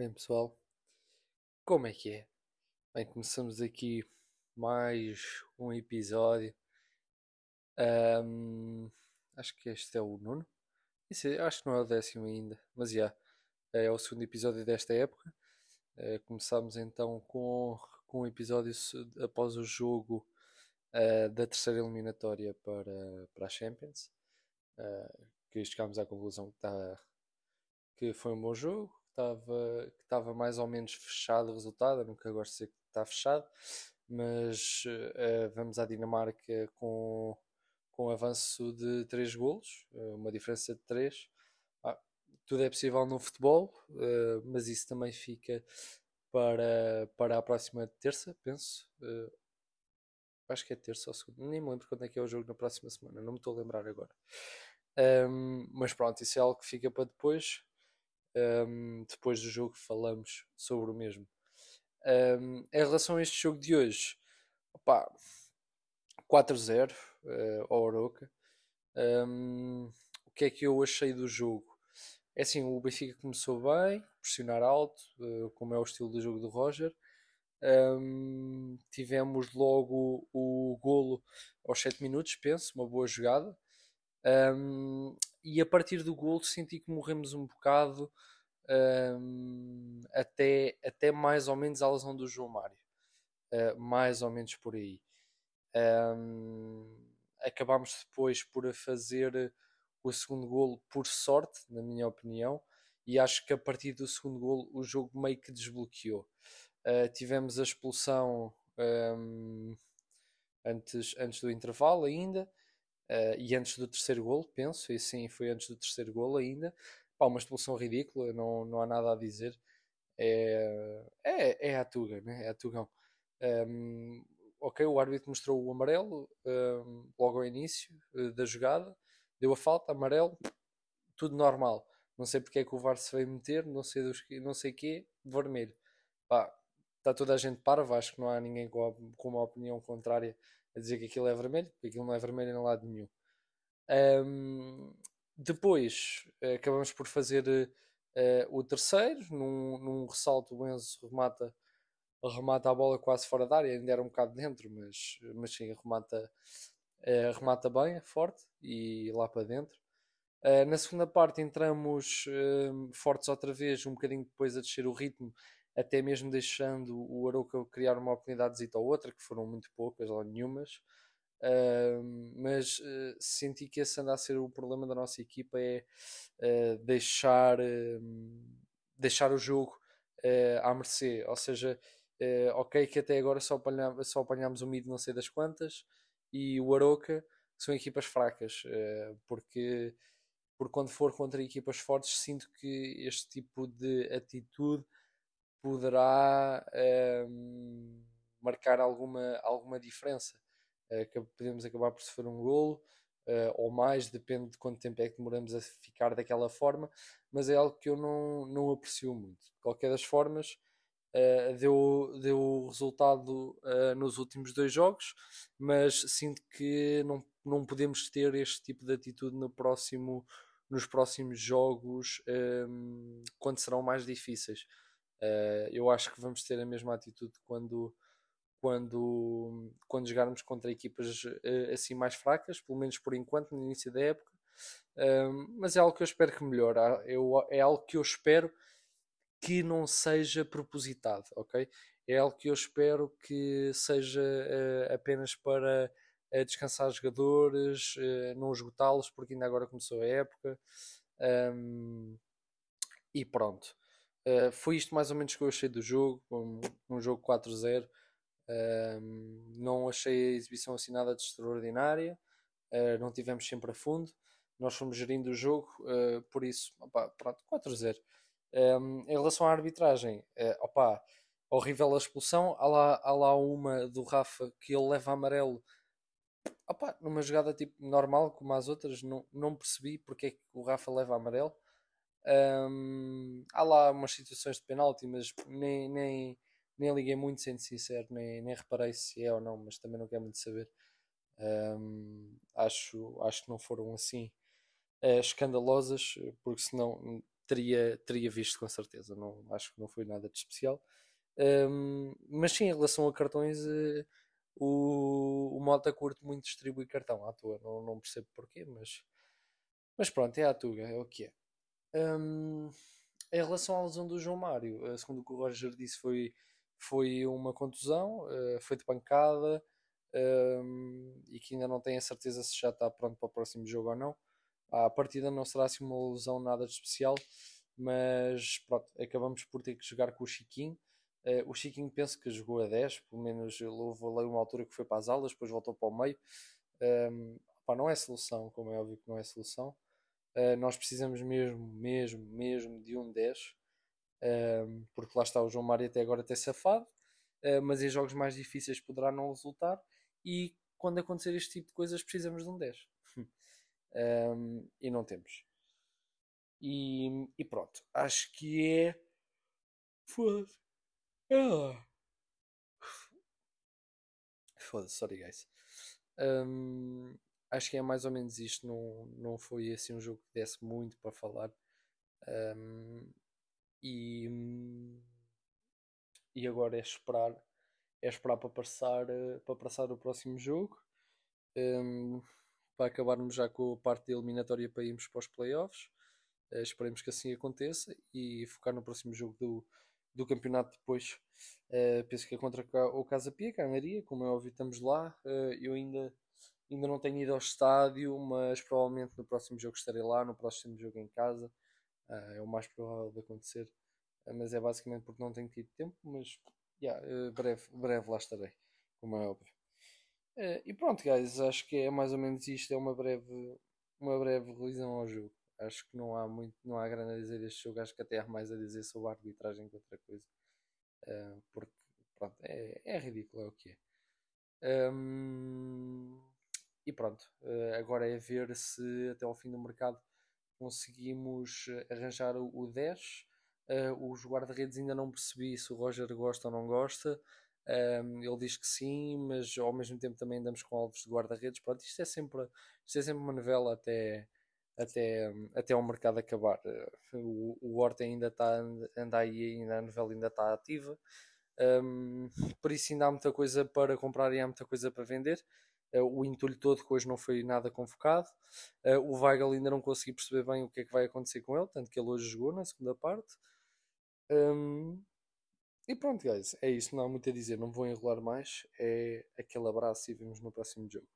Bem, pessoal, como é que é? Bem, começamos aqui mais um episódio. Ahm, acho que este é o nono. Isso é- acho que não é o décimo ainda, mas já, é o segundo episódio desta época. Eh, começámos então com, com um episódio após o jogo eh, da terceira eliminatória para, para a Champions, eh, que chegámos à conclusão que, tá, que foi um bom jogo, estava que estava mais ou menos fechado o resultado. Eu nunca gosto de dizer que está fechado, mas eh, vamos à Dinamarca com, com um avanço de 3 golos, eh, uma diferença de 3. tudo é possível no futebol, eh, mas isso também fica para, para a próxima terça, penso. Eh, acho que é terça ou segunda, nem me lembro quando é que é o jogo na próxima semana, não me estou a lembrar agora. Ahm, mas pronto, isso é algo que fica para depois. Ahm, depois do jogo falamos sobre o mesmo. Ahm, em relação a este jogo de hoje, opá, 4-0 eh, ao Oroca. Ahm, o que é que eu achei do jogo? É assim, o Benfica começou bem, pressionar alto, eh, como é o estilo do jogo do Roger. Ahm, tivemos logo o golo aos 7 minutos, penso, uma boa jogada. Um, e a partir do golo senti que morremos um bocado um, até, até mais ou menos a lesão do João Mário. Uh, mais ou menos por aí. Um, acabámos depois por fazer o segundo golo por sorte, na minha opinião, e acho que a partir do segundo golo o jogo meio que desbloqueou. Uh, tivemos a expulsão um, antes, antes do intervalo ainda. Uh, e antes do terceiro golo, penso, e sim, foi antes do terceiro golo ainda. Pá, uma expulsão ridícula, não, não há nada a dizer. É, é, é a Tuga, né? é a Tugão. Um, ok, o árbitro mostrou o amarelo um, logo ao início uh, da jogada, deu a falta, amarelo, tudo normal. Não sei porque é que o VAR se veio meter, não sei, dos, não sei quê, vermelho. Está toda a gente parva, acho que não há ninguém com, a, com uma opinião contrária a dizer que aquilo é vermelho, porque aquilo não é vermelho em lado nenhum. Um, depois acabamos por fazer uh, o terceiro, num, num ressalto o Enzo remata, remata a bola quase fora da área, ainda era um bocado dentro, mas, mas sim, remata, uh, remata bem, é forte, e lá para dentro. Uh, na segunda parte entramos fortes outra vez, um bocadinho depois a descer o ritmo, até mesmo deixando o Arouca criar uma oportunidade ou outra, que foram muito poucas ou nenhumas. Uh, mas uh, senti que esse anda a ser o problema da nossa equipa é uh, deixar, deixar o jogo à mercê, ou seja, ok que até agora só, apanhamos, só apanhámos o mid não sei das quantas e o Aroca são equipas fracas, porque, porque quando for contra equipas fortes sinto que este tipo de atitude poderá um, marcar alguma, alguma diferença. Uh, podemos acabar por sofrer um golo uh, ou mais, depende de quanto tempo é que demoramos a ficar daquela forma, mas é algo que eu não, não aprecio muito. De qualquer das formas, uh, deu, deu resultado nos últimos dois jogos, mas sinto que não, não podemos ter este tipo de atitude no próximo, nos próximos jogos, um, quando serão mais difíceis. Uh, eu acho que vamos ter a mesma atitude quando, quando, quando jogarmos contra equipas uh, assim mais fracas, pelo menos por enquanto, no início da época. Uh, mas é algo que eu espero que melhore. Eu, é algo que eu espero que não seja propositado, ok? É algo que eu espero que seja apenas para descansar jogadores, não esgotá-los, porque ainda agora começou a época. Um, e pronto. Uh, foi isto mais ou menos que eu achei do jogo, um, um jogo 4-0. Uh, não achei a exibição assim nada de extraordinária, uh, não tivemos sempre a fundo. Nós fomos gerindo o jogo, por isso, opa, pronto, 4-0. Um, em relação à arbitragem, opa, horrível a expulsão. Há lá, há lá uma do Rafa que ele leva amarelo opa, numa jogada tipo normal, como as outras. Não, não percebi porque é que o Rafa leva amarelo. Um, há lá umas situações de penalti, mas nem, nem, nem liguei muito, sendo sincero, nem, nem reparei se é ou não, mas também não quero muito saber. Um, acho, acho que não foram assim uh, escandalosas, porque senão teria, teria visto com certeza. Não, acho que não foi nada de especial. Um, mas sim, em relação a cartões, uh, o, o Mota curto muito distribuir cartão à toa. Não, não percebo porquê, mas, mas pronto, é à Tuga, é o que é. Um, em relação à lesão do João Mário, uh, segundo o que o Roger disse, foi, foi uma contusão, uh, foi de pancada um, e que ainda não tem a certeza se já está pronto para o próximo jogo ou não. À partida não será assim uma lesão nada de especial, mas pronto, acabamos por ter que jogar com o Chiquinho. Uh, o Chiquinho penso que jogou a 10, pelo menos houve ali uma altura que foi para as aulas, depois voltou para o meio. Um, pá, não é solução, como é óbvio que não é solução. Uh, nós precisamos mesmo, mesmo, mesmo de um 10, um, porque lá está o João Mário até agora ter safado, uh, mas em jogos mais difíceis poderá não resultar. E quando acontecer este tipo de coisas, precisamos de um 10 um, e não temos. E, e, pronto, acho que é. Foda-se. Ah. Foda-se, sorry guys. Um, acho que é mais ou menos isto. Não, não foi assim um jogo que desse muito para falar. Um, e, e agora é esperar é esperar para passar, para passar o próximo jogo. Um, para acabarmos já com a parte da eliminatória para irmos para os playoffs. Uh, esperemos que assim aconteça e focar no próximo jogo do, do campeonato depois. Uh, penso que é contra o Casa Pia, Canaria, como é óbvio, estamos lá. Uh, eu ainda, ainda não tenho ido ao estádio, mas provavelmente no próximo jogo estarei lá, no próximo jogo em casa. é o mais provável de acontecer. mas é basicamente porque não tenho tido tempo, mas yeah, breve, breve lá estarei, como é óbvio. Uh, e pronto, guys, acho que é mais ou menos isto. É uma breve, uma breve revisão ao jogo. Acho que não há muito, não há grande a dizer deste jogo. Acho que até há mais a dizer sobre a arbitragem que outra coisa. Uh, porque, pronto, é, é ridículo, é o que é. Um, e pronto, uh, agora é ver se até ao fim do mercado conseguimos arranjar o, o 10. Uh, os guarda-redes ainda não percebi se o Roger gosta ou não gosta. Um, ele diz que sim, mas ao mesmo tempo também andamos com alvos de guarda-redes. Pronto, isto é sempre, isto é sempre uma novela até, até, até o mercado acabar. O, o Horta ainda está anda aí, ainda a novela ainda está ativa. Um, por isso ainda há muita coisa para comprar e há muita coisa para vender. Eh, o entulho todo que hoje não foi nada convocado. Eh, o Weigl ainda não consegui perceber bem o que é que vai acontecer com ele, tanto que ele hoje jogou na segunda parte. Um, e pronto, guys, é isso. Não há muito a dizer, não vou enrolar mais. É aquele abraço e vemos no próximo jogo.